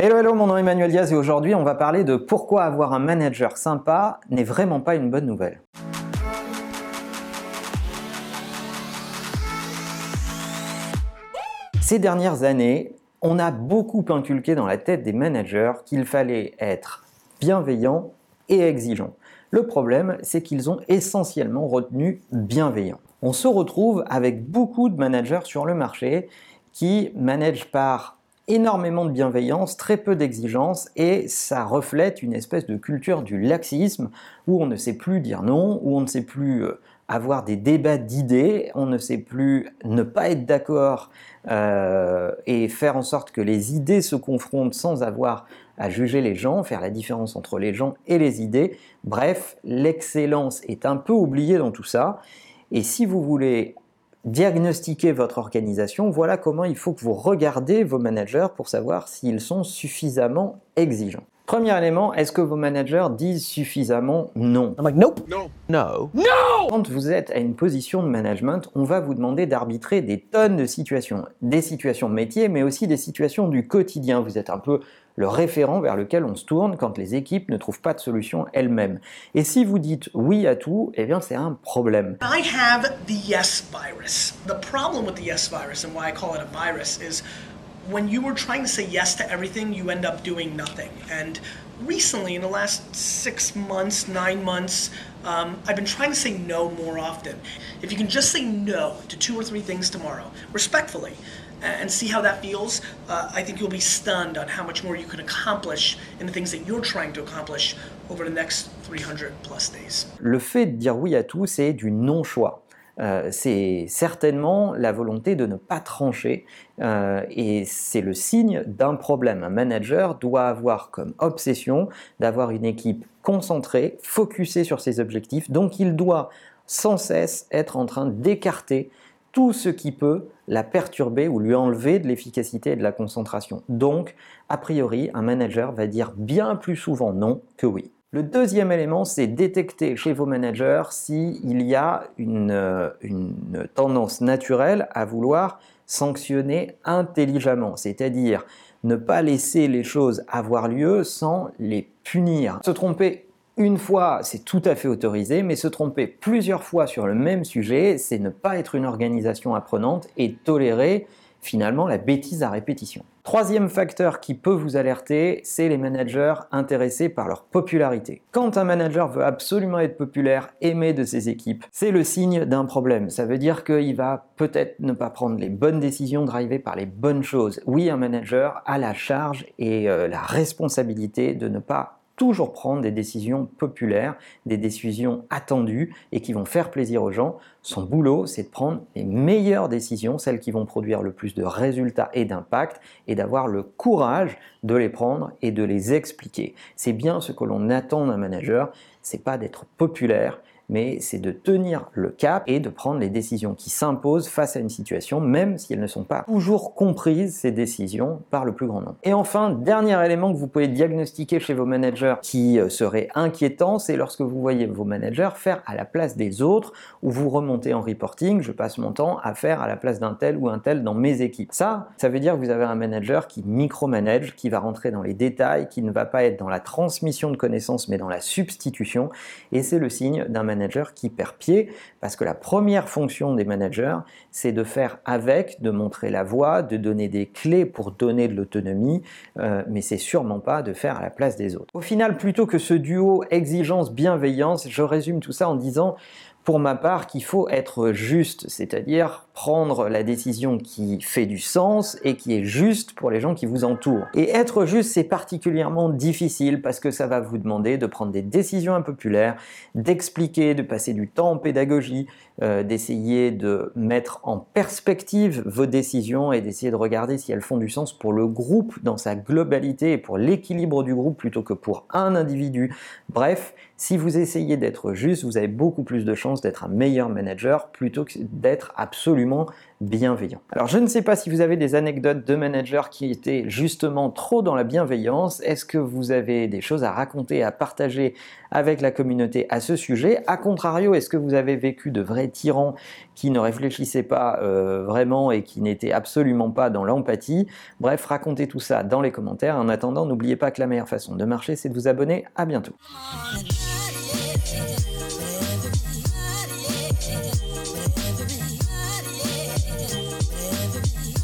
Hello, hello, mon nom est Emmanuel Diaz et aujourd'hui on va parler de pourquoi avoir un manager sympa n'est vraiment pas une bonne nouvelle. Ces dernières années, on a beaucoup inculqué dans la tête des managers qu'il fallait être bienveillant et exigeant. Le problème, c'est qu'ils ont essentiellement retenu bienveillant. On se retrouve avec beaucoup de managers sur le marché qui managent par énormément de bienveillance, très peu d'exigence, et ça reflète une espèce de culture du laxisme où on ne sait plus dire non, où on ne sait plus euh, avoir des débats d'idées, on ne sait plus ne pas être d'accord euh, et faire en sorte que les idées se confrontent sans avoir à juger les gens, faire la différence entre les gens et les idées. Bref, l'excellence est un peu oubliée dans tout ça. Et si vous voulez diagnostiquer votre organisation, voilà comment il faut que vous regardez vos managers pour savoir s'ils sont suffisamment exigeants. Premier élément, est-ce que vos managers disent suffisamment non? I'm like, nope. No. No. No Quand vous êtes à une position de management, on va vous demander d'arbitrer des tonnes de situations. Des situations métiers, mais aussi des situations du quotidien. Vous êtes un peu le référent vers lequel on se tourne quand les équipes ne trouvent pas de solution elles-mêmes. Et si vous dites oui à tout, eh bien c'est un problème. I have the yes virus. The problem with the yes virus and why I call it a virus is when you are trying to say yes to everything, you end up doing nothing. And recently, in the last six months, nine months, um, I've been trying to say no more often. If you can just say no to two or three things tomorrow, respectfully, and see how that feels, uh, I think you'll be stunned on how much more you can accomplish in the things that you're trying to accomplish over the next 300 plus days. Le fait de dire oui à tout, c'est du non-choix. Euh, c'est certainement la volonté de ne pas trancher euh, et c'est le signe d'un problème. Un manager doit avoir comme obsession d'avoir une équipe concentrée, focusée sur ses objectifs, donc il doit sans cesse être en train d'écarter tout ce qui peut la perturber ou lui enlever de l'efficacité et de la concentration. Donc, a priori, un manager va dire bien plus souvent non que oui. Le deuxième élément, c'est détecter chez vos managers s'il y a une, une, tendance naturelle à vouloir sanctionner intelligemment, c'est-à-dire ne pas laisser les choses avoir lieu sans les punir. Se tromper une fois, c'est tout à fait autorisé, mais se tromper plusieurs fois sur le même sujet, c'est ne pas être une organisation apprenante et tolérer finalement la bêtise à répétition. Troisième facteur qui peut vous alerter, c'est les managers intéressés par leur popularité. Quand un manager veut absolument être populaire, aimé de ses équipes, c'est le signe d'un problème. Ça veut dire qu'il va peut-être ne pas prendre les bonnes décisions, driver par les bonnes choses. Oui, un manager a la charge et euh, la responsabilité de ne pas toujours prendre des décisions populaires, des décisions attendues et qui vont faire plaisir aux gens. Son boulot, c'est de prendre les meilleures décisions, celles qui vont produire le plus de résultats et d'impact, et d'avoir le courage de les prendre et de les expliquer. C'est bien ce que l'on attend d'un manager, c'est pas d'être populaire, mais c'est de tenir le cap et de prendre les décisions qui s'imposent face à une situation, même si elles ne sont pas toujours comprises, ces décisions, par le plus grand nombre. Et enfin, dernier élément que vous pouvez diagnostiquer chez vos managers qui euh, serait inquiétant, c'est lorsque vous voyez vos managers faire à la place des autres, ou vous remontez en reporting, je passe mon temps à faire à la place d'un tel ou un tel dans mes équipes. Ça, ça veut dire que vous avez un manager qui micromanage, qui va rentrer dans les détails, qui ne va pas être dans la transmission de connaissances, mais dans la substitution, et c'est le signe d'un qui perd pied, parce que la première fonction des managers, c'est de faire avec, de montrer la voie, de donner des clés pour donner de l'autonomie, euh, mais c'est sûrement pas de faire à la place des autres. Au final, plutôt que ce duo exigence-bienveillance, je résume tout ça en disant pour ma part qu'il faut être juste, c'est-à-dire prendre la décision qui fait du sens et qui est juste pour les gens qui vous entourent. Et être juste, c'est particulièrement difficile parce que ça va vous demander de prendre des décisions impopulaires, d'expliquer, de passer du temps en pédagogie, euh, d'essayer de mettre en perspective vos décisions et d'essayer de regarder si elles font du sens pour le groupe dans sa globalité et pour l'équilibre du groupe plutôt que pour un individu. Bref, si vous essayez d'être juste, vous avez beaucoup plus de chances d'être un meilleur manager plutôt que d'être absolument bienveillant. Alors je ne sais pas si vous avez des anecdotes de managers qui étaient justement trop dans la bienveillance. Est-ce que vous avez des choses à raconter, à partager avec la communauté à ce sujet? A contrario, est-ce que vous avez vécu de vrais tyrans qui ne réfléchissaient pas euh, vraiment et qui n'étaient absolument pas dans l'empathie? Bref, racontez tout ça dans les commentaires. En attendant, n'oubliez pas que la meilleure façon de marcher, c'est de vous abonner. À bientôt. Whatever it, whatever it.